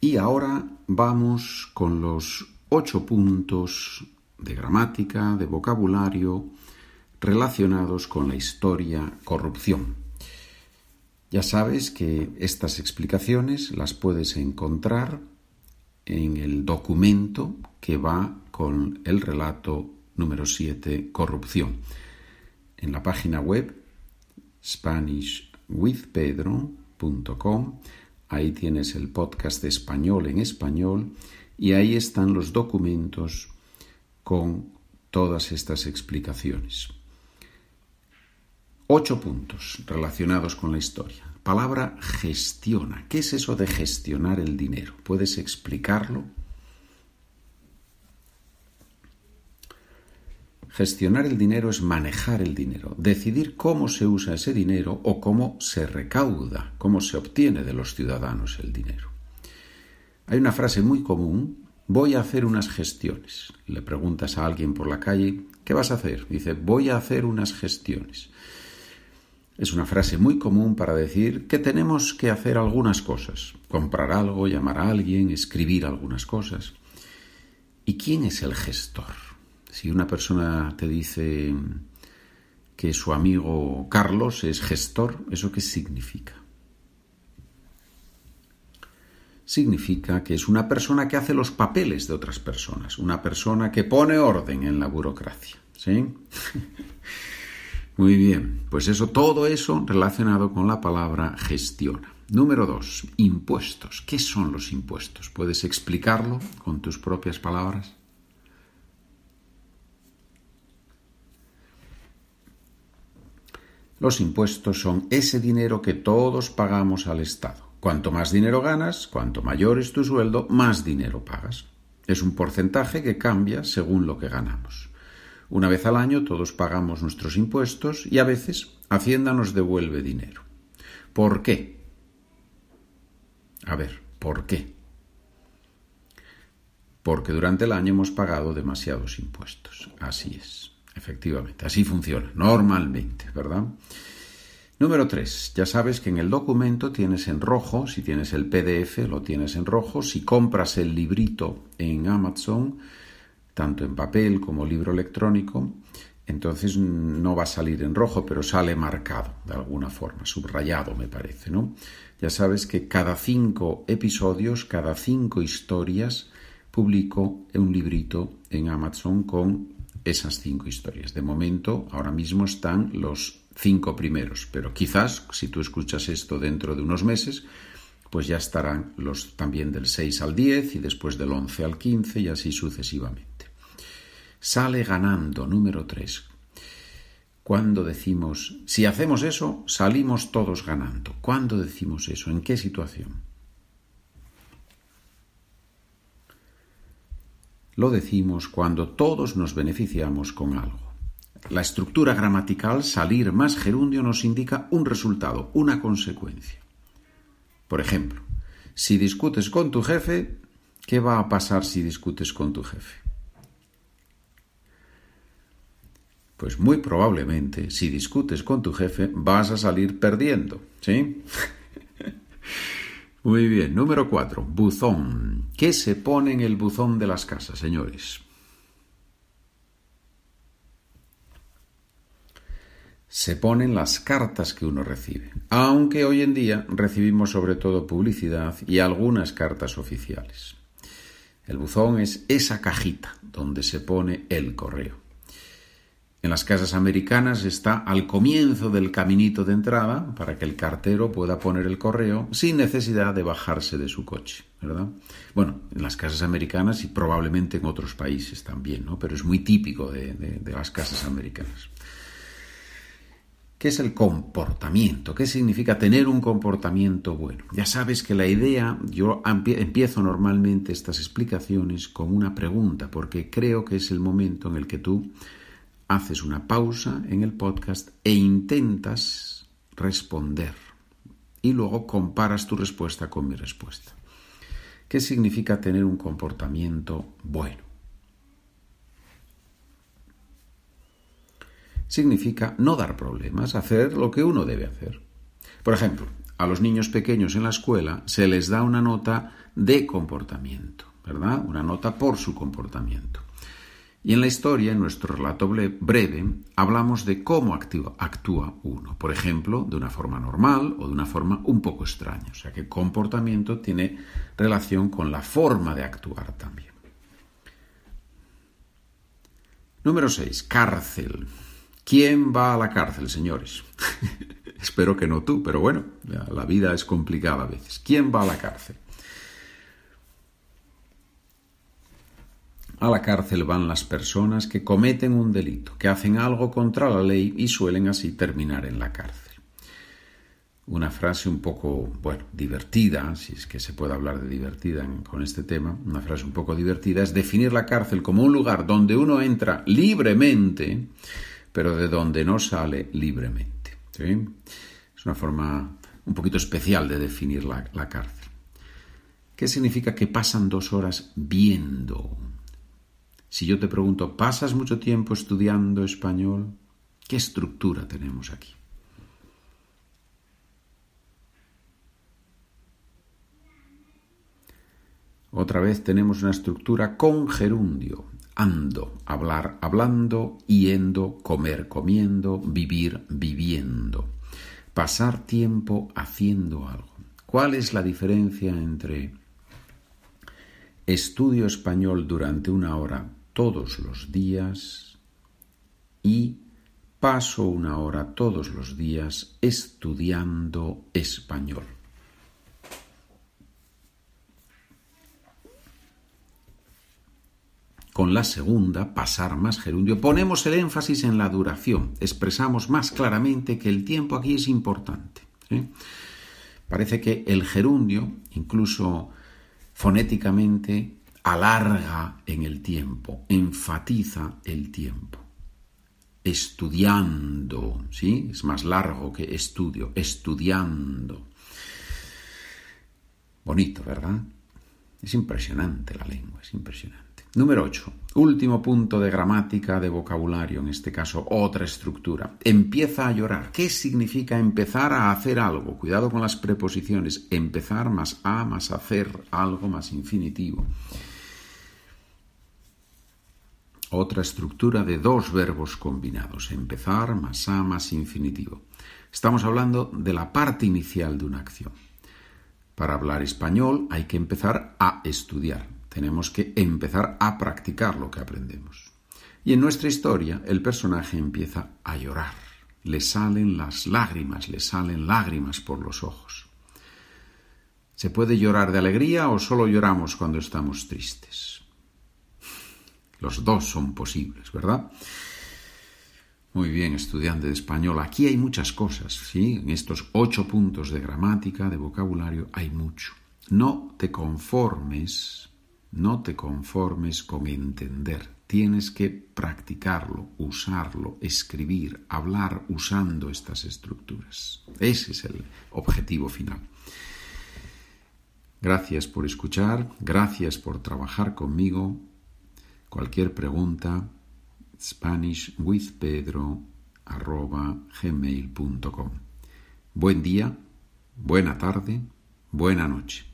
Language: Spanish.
Y ahora vamos con los ocho puntos de gramática, de vocabulario, relacionados con la historia corrupción. Ya sabes que estas explicaciones las puedes encontrar en el documento que va con el relato número 7, corrupción. En la página web SpanishWithPedro.com, ahí tienes el podcast español en español y ahí están los documentos con todas estas explicaciones. Ocho puntos relacionados con la historia. Palabra gestiona. ¿Qué es eso de gestionar el dinero? ¿Puedes explicarlo? Gestionar el dinero es manejar el dinero, decidir cómo se usa ese dinero o cómo se recauda, cómo se obtiene de los ciudadanos el dinero. Hay una frase muy común, voy a hacer unas gestiones. Le preguntas a alguien por la calle, ¿qué vas a hacer? Dice, voy a hacer unas gestiones. Es una frase muy común para decir que tenemos que hacer algunas cosas, comprar algo, llamar a alguien, escribir algunas cosas. ¿Y quién es el gestor? Si una persona te dice que su amigo Carlos es gestor, ¿eso qué significa? Significa que es una persona que hace los papeles de otras personas, una persona que pone orden en la burocracia. ¿Sí? Muy bien, pues eso, todo eso relacionado con la palabra gestiona. Número dos, impuestos. ¿Qué son los impuestos? ¿Puedes explicarlo con tus propias palabras? Los impuestos son ese dinero que todos pagamos al Estado. Cuanto más dinero ganas, cuanto mayor es tu sueldo, más dinero pagas. Es un porcentaje que cambia según lo que ganamos. Una vez al año todos pagamos nuestros impuestos y a veces Hacienda nos devuelve dinero. ¿Por qué? A ver, ¿por qué? Porque durante el año hemos pagado demasiados impuestos. Así es. Efectivamente, así funciona, normalmente, ¿verdad? Número 3. Ya sabes que en el documento tienes en rojo, si tienes el PDF, lo tienes en rojo. Si compras el librito en Amazon, tanto en papel como libro electrónico, entonces no va a salir en rojo, pero sale marcado de alguna forma, subrayado me parece, ¿no? Ya sabes que cada cinco episodios, cada cinco historias, publico un librito en Amazon con esas cinco historias. De momento, ahora mismo están los cinco primeros, pero quizás si tú escuchas esto dentro de unos meses, pues ya estarán los también del 6 al 10 y después del 11 al 15 y así sucesivamente. Sale ganando, número 3. Cuando decimos, si hacemos eso, salimos todos ganando. ¿Cuándo decimos eso? ¿En qué situación? Lo decimos cuando todos nos beneficiamos con algo. La estructura gramatical salir más gerundio nos indica un resultado, una consecuencia. Por ejemplo, si discutes con tu jefe, ¿qué va a pasar si discutes con tu jefe? Pues muy probablemente, si discutes con tu jefe, vas a salir perdiendo, ¿sí? Muy bien, número cuatro, buzón. ¿Qué se pone en el buzón de las casas, señores? Se ponen las cartas que uno recibe, aunque hoy en día recibimos sobre todo publicidad y algunas cartas oficiales. El buzón es esa cajita donde se pone el correo. En las casas americanas está al comienzo del caminito de entrada para que el cartero pueda poner el correo sin necesidad de bajarse de su coche, ¿verdad? Bueno, en las casas americanas y probablemente en otros países también, ¿no? Pero es muy típico de, de las casas americanas. ¿Qué es el comportamiento? ¿Qué significa tener un comportamiento bueno? Ya sabes que la idea, yo empiezo normalmente estas explicaciones con una pregunta, porque creo que es el momento en el que tú haces una pausa en el podcast e intentas responder y luego comparas tu respuesta con mi respuesta. ¿Qué significa tener un comportamiento bueno? Significa no dar problemas, hacer lo que uno debe hacer. Por ejemplo, a los niños pequeños en la escuela se les da una nota de comportamiento, ¿verdad? Una nota por su comportamiento. Y en la historia, en nuestro relato breve, hablamos de cómo actúa, uno. Por ejemplo, de una forma normal o de una forma un poco extraña. O sea que comportamiento tiene relación con la forma de actuar también. Número 6. Cárcel. ¿Quién va a la cárcel, señores? Espero que no tú, pero bueno, la vida es complicada a veces. ¿Quién va a la cárcel? A la cárcel van las personas que cometen un delito, que hacen algo contra la ley y suelen así terminar en la cárcel. Una frase un poco, divertida, si es que se puede hablar de divertida con este tema, una frase un poco divertida es definir la cárcel como un lugar donde uno entra libremente, pero de donde no sale libremente. Es una forma un poquito especial de definir la, la cárcel. ¿Qué significa que pasan dos horas viendo si yo te pregunto, ¿pasas mucho tiempo estudiando español? ¿Qué estructura tenemos aquí? Otra vez tenemos una estructura con gerundio. Ando, hablar, hablando, yendo, comer, comiendo, vivir, viviendo. Pasar tiempo haciendo algo. ¿Cuál es la diferencia entre estudio español durante una hora todos los días y paso una hora todos los días estudiando español. Con la segunda, pasar más gerundio, ponemos el énfasis en la duración, expresamos más claramente que el tiempo aquí es importante. Parece que el gerundio, incluso fonéticamente, alarga en el tiempo, enfatiza el tiempo. Estudiando, ¿sí? Es más largo que estudio, estudiando. Bonito, ¿verdad? Es impresionante la lengua, es impresionante. Número 8. Último punto de gramática, de vocabulario, en este caso otra estructura. Empieza a llorar. ¿Qué significa empezar a hacer algo? Cuidado con las preposiciones. Empezar más a más hacer algo más infinitivo otra estructura de dos verbos combinados, empezar más a más infinitivo. Estamos hablando de la parte inicial de una acción. Para hablar español hay que empezar a estudiar, tenemos que empezar a practicar lo que aprendemos. Y en nuestra historia el personaje empieza a llorar, le salen las lágrimas, le salen lágrimas por los ojos. ¿Se puede llorar de alegría o solo lloramos cuando estamos tristes? Los dos son posibles, ¿verdad? Muy bien, estudiante de español. Aquí hay muchas cosas, ¿sí? En estos ocho puntos de gramática, de vocabulario, hay mucho. No te conformes, no te conformes con entender. Tienes que practicarlo, usarlo, escribir, hablar usando estas estructuras. Ese es el objetivo final. Gracias por escuchar, gracias por trabajar conmigo. Cualquier pregunta, spanishwithpedro.gmail.com Buen día, buena tarde, buena noche.